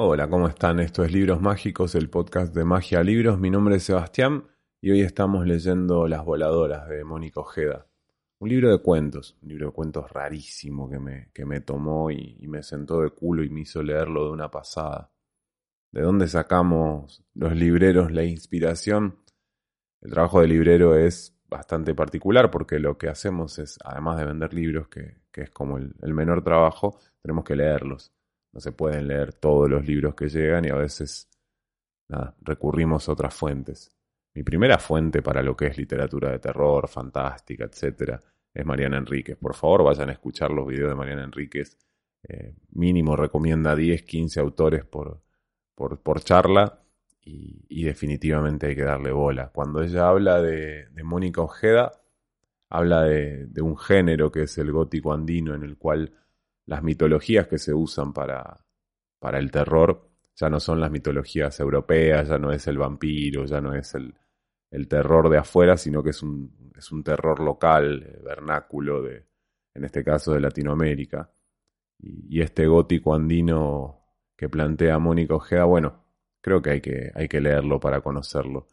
Hola, ¿cómo están? Esto es Libros Mágicos, el podcast de Magia Libros. Mi nombre es Sebastián y hoy estamos leyendo Las Voladoras de Mónica Ojeda. Un libro de cuentos, un libro de cuentos rarísimo que me, que me tomó y, me sentó de culo y me hizo leerlo de una pasada. ¿De dónde sacamos los libreros la inspiración? El trabajo de librero es bastante particular porque lo que hacemos es, además de vender libros, que, que es como el menor trabajo, tenemos que leerlos no se pueden leer todos los libros que llegan y a veces nada, recurrimos a otras fuentes. Mi primera fuente para lo que es literatura de terror, fantástica, etcétera, es Mariana Enríquez. Por favor, vayan a escuchar los videos de Mariana Enríquez. Eh, mínimo recomienda 10, 15 autores por, por, por charla y, definitivamente hay que darle bola. Cuando ella habla de, Mónica Ojeda, habla de un género que es el gótico andino en el cual las mitologías que se usan para, para el terror ya no son las mitologías europeas, ya no es el vampiro, ya no es el, el terror de afuera, sino que es un, es un terror local, eh, vernáculo, de, en este caso de Latinoamérica. Y, este gótico andino que plantea Mónica Ojeda, bueno, creo que hay que, hay que leerlo para conocerlo.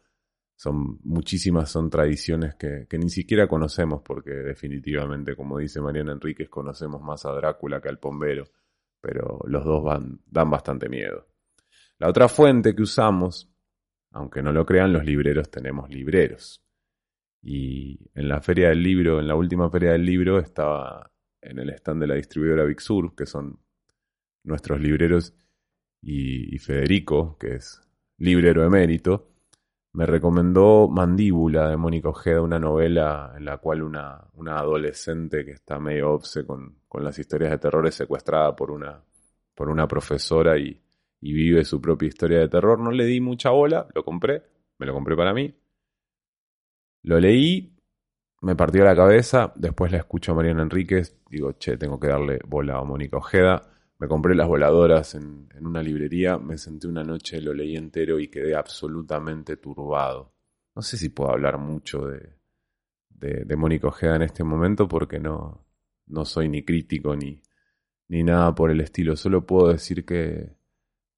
Son muchísimas, son tradiciones que, que, ni siquiera conocemos, porque definitivamente, como dice Mariana Enríquez, conocemos más a Drácula que al Pombero, pero los dos van, dan bastante miedo. La otra fuente que usamos, aunque no lo crean, los libreros tenemos libreros. Y en la feria del libro, en la última feria del libro, estaba en el stand de la distribuidora Bixur, que son nuestros libreros, y, y Federico, que es librero emérito, me recomendó Mandíbula de Mónica Ojeda, una novela en la cual una, una adolescente que está medio obse con, con, las historias de terror es secuestrada por una, por una profesora y, y, vive su propia historia de terror. No le di mucha bola, lo compré, me lo compré para mí. Lo leí, me partió la cabeza, después la escucho a Mariana Enríquez, digo, che, tengo que darle bola a Mónica Ojeda me compré las voladoras en, en, una librería, me senté una noche, lo leí entero y quedé absolutamente turbado. No sé si puedo hablar mucho de, de, Mónica Ojeda en este momento porque no, no soy ni crítico ni, ni nada por el estilo. Solo puedo decir que,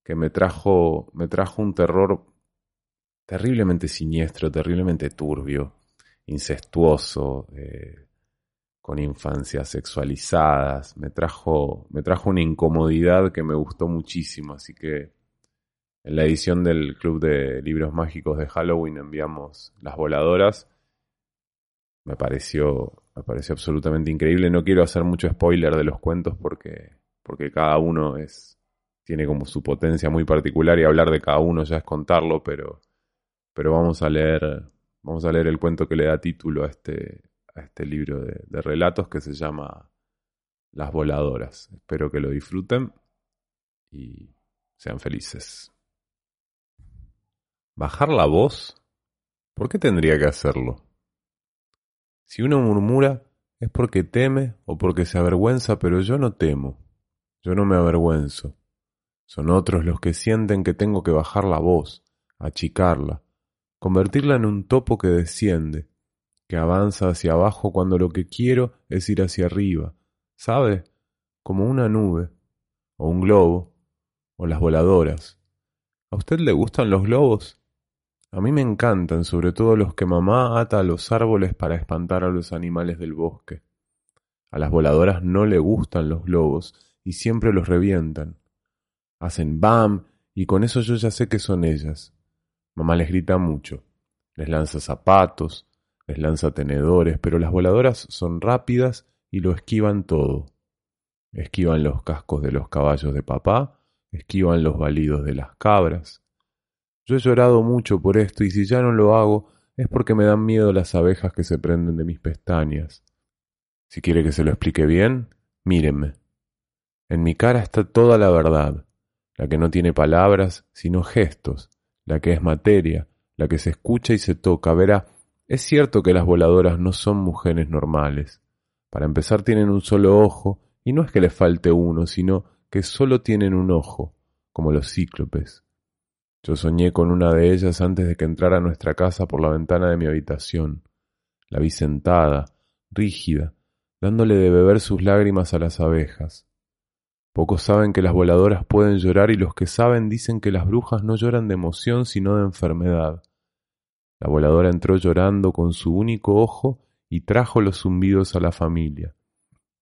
que me, trajo, me trajo un terror terriblemente siniestro, terriblemente turbio, incestuoso, eh, con infancias sexualizadas, me trajo, me trajo una incomodidad que me gustó muchísimo, así que en la edición del Club de Libros Mágicos de Halloween enviamos Las Voladoras. Me pareció, me pareció absolutamente increíble. No quiero hacer mucho spoiler de los cuentos porque, porque cada uno es, tiene como su potencia muy particular y hablar de cada uno ya es contarlo, pero, pero vamos a leer, vamos a leer el cuento que le da título a este, a este libro de, de, relatos que se llama Las Voladoras. Espero que lo disfruten y sean felices. ¿Bajar la voz? ¿Por qué tendría que hacerlo? Si uno murmura es porque teme o porque se avergüenza, pero yo no temo, yo no me avergüenzo. Son otros los que sienten que tengo que bajar la voz, achicarla, convertirla en un topo que desciende, que avanza hacia abajo cuando lo que quiero es ir hacia arriba, ¿sabe? Como una nube, o un globo, o las voladoras. ¿A usted le gustan los globos? A mí me encantan, sobre todo los que mamá ata a los árboles para espantar a los animales del bosque. A las voladoras no le gustan los globos y siempre los revientan. Hacen bam y con eso yo ya sé que son ellas. Mamá les grita mucho, les lanza zapatos, les lanza tenedores, pero las voladoras son rápidas y lo esquivan todo. Esquivan los cascos de los caballos de papá, esquivan los balidos de las cabras. Yo he llorado mucho por esto y si ya no lo hago es porque me dan miedo las abejas que se prenden de mis pestañas. Si quiere que se lo explique bien, mírenme. En mi cara está toda la verdad, la que no tiene palabras, sino gestos, la que es materia, la que se escucha y se toca. Verá, es cierto que las voladoras no son mujeres normales. Para empezar tienen un solo ojo, y no es que les falte uno, sino que solo tienen un ojo, como los cíclopes. Yo soñé con una de ellas antes de que entrara a nuestra casa por la ventana de mi habitación. La vi sentada, rígida, dándole de beber sus lágrimas a las abejas. Pocos saben que las voladoras pueden llorar y los que saben dicen que las brujas no lloran de emoción sino de enfermedad. La voladora entró llorando con su único ojo y trajo los zumbidos a la familia.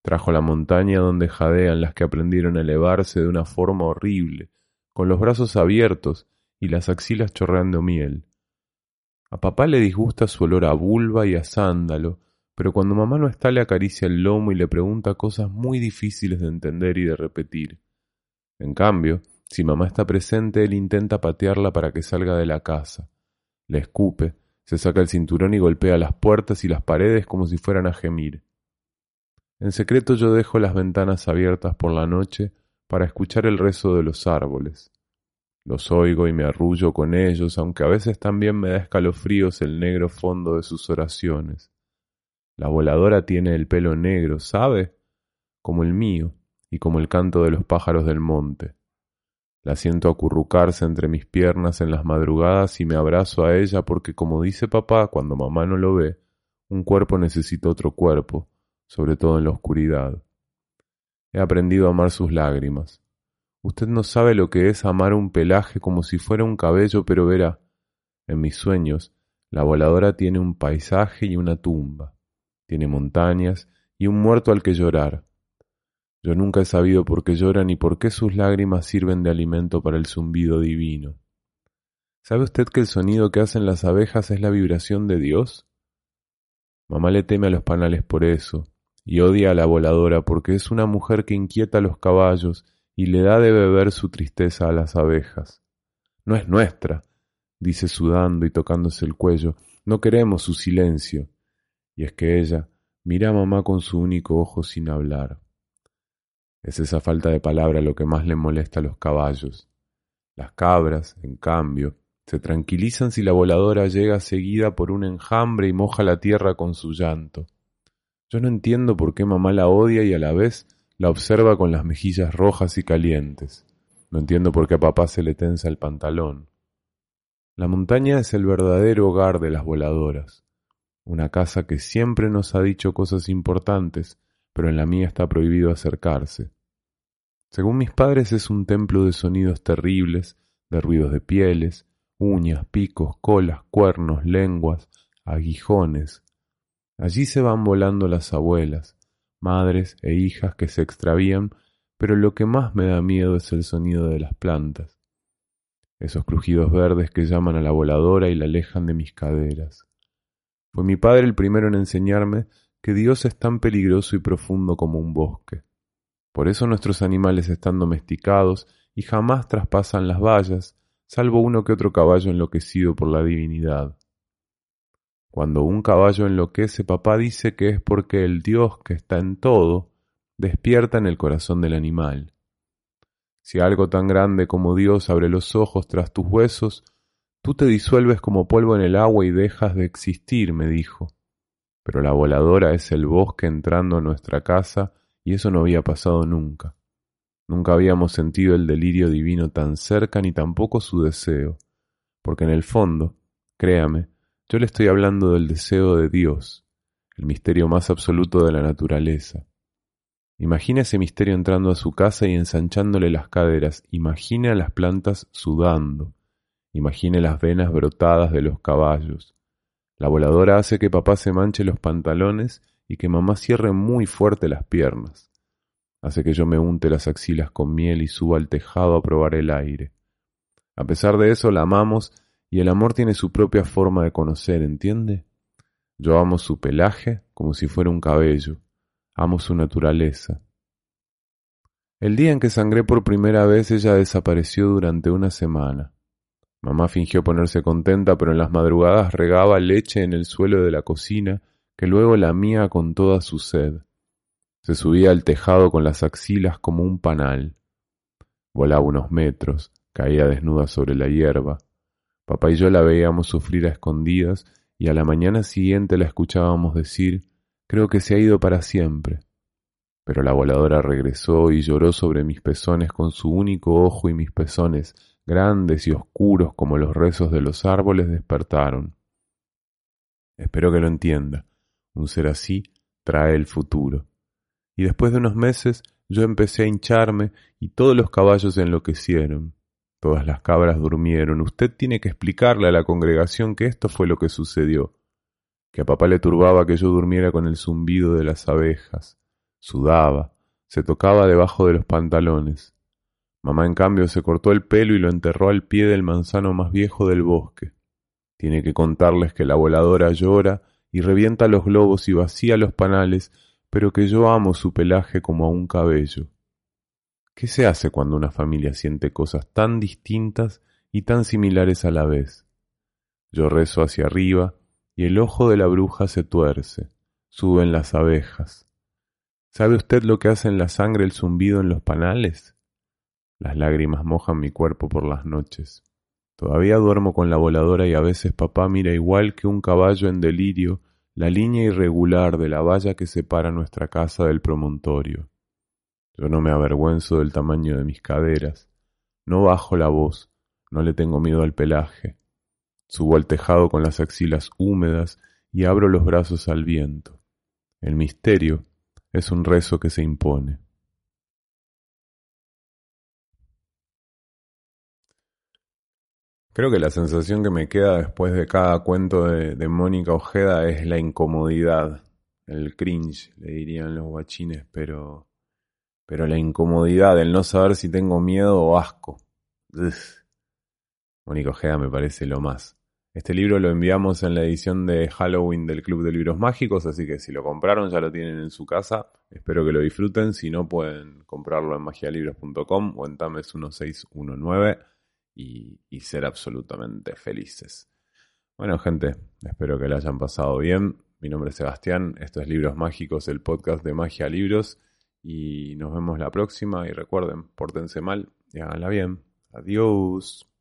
Trajo la montaña donde jadean las que aprendieron a elevarse de una forma horrible, con los brazos abiertos y las axilas chorreando miel. A papá le disgusta su olor a vulva y a sándalo, pero cuando mamá no está le acaricia el lomo y le pregunta cosas muy difíciles de entender y de repetir. En cambio, si mamá está presente, él intenta patearla para que salga de la casa. Le escupe, se saca el cinturón y golpea las puertas y las paredes como si fueran a gemir. En secreto yo dejo las ventanas abiertas por la noche para escuchar el rezo de los árboles. Los oigo y me arrullo con ellos, aunque a veces también me da escalofríos el negro fondo de sus oraciones. La voladora tiene el pelo negro, ¿sabe? Como el mío y como el canto de los pájaros del monte. La siento acurrucarse entre mis piernas en las madrugadas y me abrazo a ella porque, como dice papá cuando mamá no lo ve, un cuerpo necesita otro cuerpo, sobre todo en la oscuridad. He aprendido a amar sus lágrimas. Usted no sabe lo que es amar un pelaje como si fuera un cabello, pero verá, en mis sueños, la voladora tiene un paisaje y una tumba tiene montañas y un muerto al que llorar. Yo nunca he sabido por qué llora ni por qué sus lágrimas sirven de alimento para el zumbido divino. ¿Sabe usted que el sonido que hacen las abejas es la vibración de Dios? Mamá le teme a los panales por eso, y odia a la voladora porque es una mujer que inquieta a los caballos y le da de beber su tristeza a las abejas. No es nuestra, dice sudando y tocándose el cuello, no queremos su silencio. Y es que ella mira a mamá con su único ojo sin hablar. Es esa falta de palabra lo que más le molesta a los caballos. Las cabras, en cambio, se tranquilizan si la voladora llega seguida por un enjambre y moja la tierra con su llanto. Yo no entiendo por qué mamá la odia y a la vez la observa con las mejillas rojas y calientes. No entiendo por qué a papá se le tensa el pantalón. La montaña es el verdadero hogar de las voladoras una casa que siempre nos ha dicho cosas importantes, pero en la mía está prohibido acercarse. Según mis padres es un templo de sonidos terribles, de ruidos de pieles, uñas, picos, colas, cuernos, lenguas, aguijones. Allí se van volando las abuelas, madres e hijas que se extravían, pero lo que más me da miedo es el sonido de las plantas, esos crujidos verdes que llaman a la voladora y la alejan de mis caderas. Fue mi padre el primero en enseñarme que Dios es tan peligroso y profundo como un bosque. Por eso nuestros animales están domesticados y jamás traspasan las vallas, salvo uno que otro caballo enloquecido por la divinidad. Cuando un caballo enloquece, papá dice que es porque el Dios que está en todo despierta en el corazón del animal. Si algo tan grande como Dios abre los ojos tras tus huesos, Tú te disuelves como polvo en el agua y dejas de existir, me dijo. Pero la voladora es el bosque entrando a nuestra casa y eso no había pasado nunca. Nunca habíamos sentido el delirio divino tan cerca ni tampoco su deseo, porque en el fondo, créame, yo le estoy hablando del deseo de Dios, el misterio más absoluto de la naturaleza. Imagina ese misterio entrando a su casa y ensanchándole las caderas, imagina las plantas sudando, Imagine las venas brotadas de los caballos. La voladora hace que papá se manche los pantalones y que mamá cierre muy fuerte las piernas. Hace que yo me unte las axilas con miel y suba al tejado a probar el aire. A pesar de eso la amamos y el amor tiene su propia forma de conocer, ¿entiende? Yo amo su pelaje como si fuera un cabello, amo su naturaleza. El día en que sangré por primera vez ella desapareció durante una semana. Mamá fingió ponerse contenta, pero en las madrugadas regaba leche en el suelo de la cocina, que luego lamía con toda su sed. Se subía al tejado con las axilas como un panal. Volaba unos metros, caía desnuda sobre la hierba. Papá y yo la veíamos sufrir a escondidas y a la mañana siguiente la escuchábamos decir, creo que se ha ido para siempre. Pero la voladora regresó y lloró sobre mis pezones con su único ojo y mis pezones, grandes y oscuros como los rezos de los árboles, despertaron. Espero que lo entienda. Un ser así trae el futuro. Y después de unos meses yo empecé a hincharme y todos los caballos enloquecieron. Todas las cabras durmieron. Usted tiene que explicarle a la congregación que esto fue lo que sucedió. Que a papá le turbaba que yo durmiera con el zumbido de las abejas. Sudaba, se tocaba debajo de los pantalones. Mamá, en cambio, se cortó el pelo y lo enterró al pie del manzano más viejo del bosque. Tiene que contarles que la voladora llora y revienta los globos y vacía los panales, pero que yo amo su pelaje como a un cabello. ¿Qué se hace cuando una familia siente cosas tan distintas y tan similares a la vez? Yo rezo hacia arriba y el ojo de la bruja se tuerce, suben las abejas. ¿Sabe usted lo que hace en la sangre el zumbido en los panales? Las lágrimas mojan mi cuerpo por las noches. Todavía duermo con la voladora y a veces papá mira igual que un caballo en delirio la línea irregular de la valla que separa nuestra casa del promontorio. Yo no me avergüenzo del tamaño de mis caderas, no bajo la voz, no le tengo miedo al pelaje. Subo al tejado con las axilas húmedas y abro los brazos al viento. El misterio es un rezo que se impone. Creo que la sensación que me queda después de cada cuento de, Mónica Ojeda es la incomodidad, el cringe, le dirían los guachines, pero pero la incomodidad, el no saber si tengo miedo o asco. Mónica Ojeda me parece lo más. Este libro lo enviamos en la edición de Halloween del Club de Libros Mágicos, así que si lo compraron ya lo tienen en su casa. Espero que lo disfruten. Si no, pueden comprarlo en magialibros.com o en Tames 1619 y, ser absolutamente felices. Bueno, gente, espero que lo hayan pasado bien. Mi nombre es Sebastián, esto es Libros Mágicos, el podcast de Magia Libros. Y nos vemos la próxima y recuerden, pórtense mal y háganla bien. Adiós.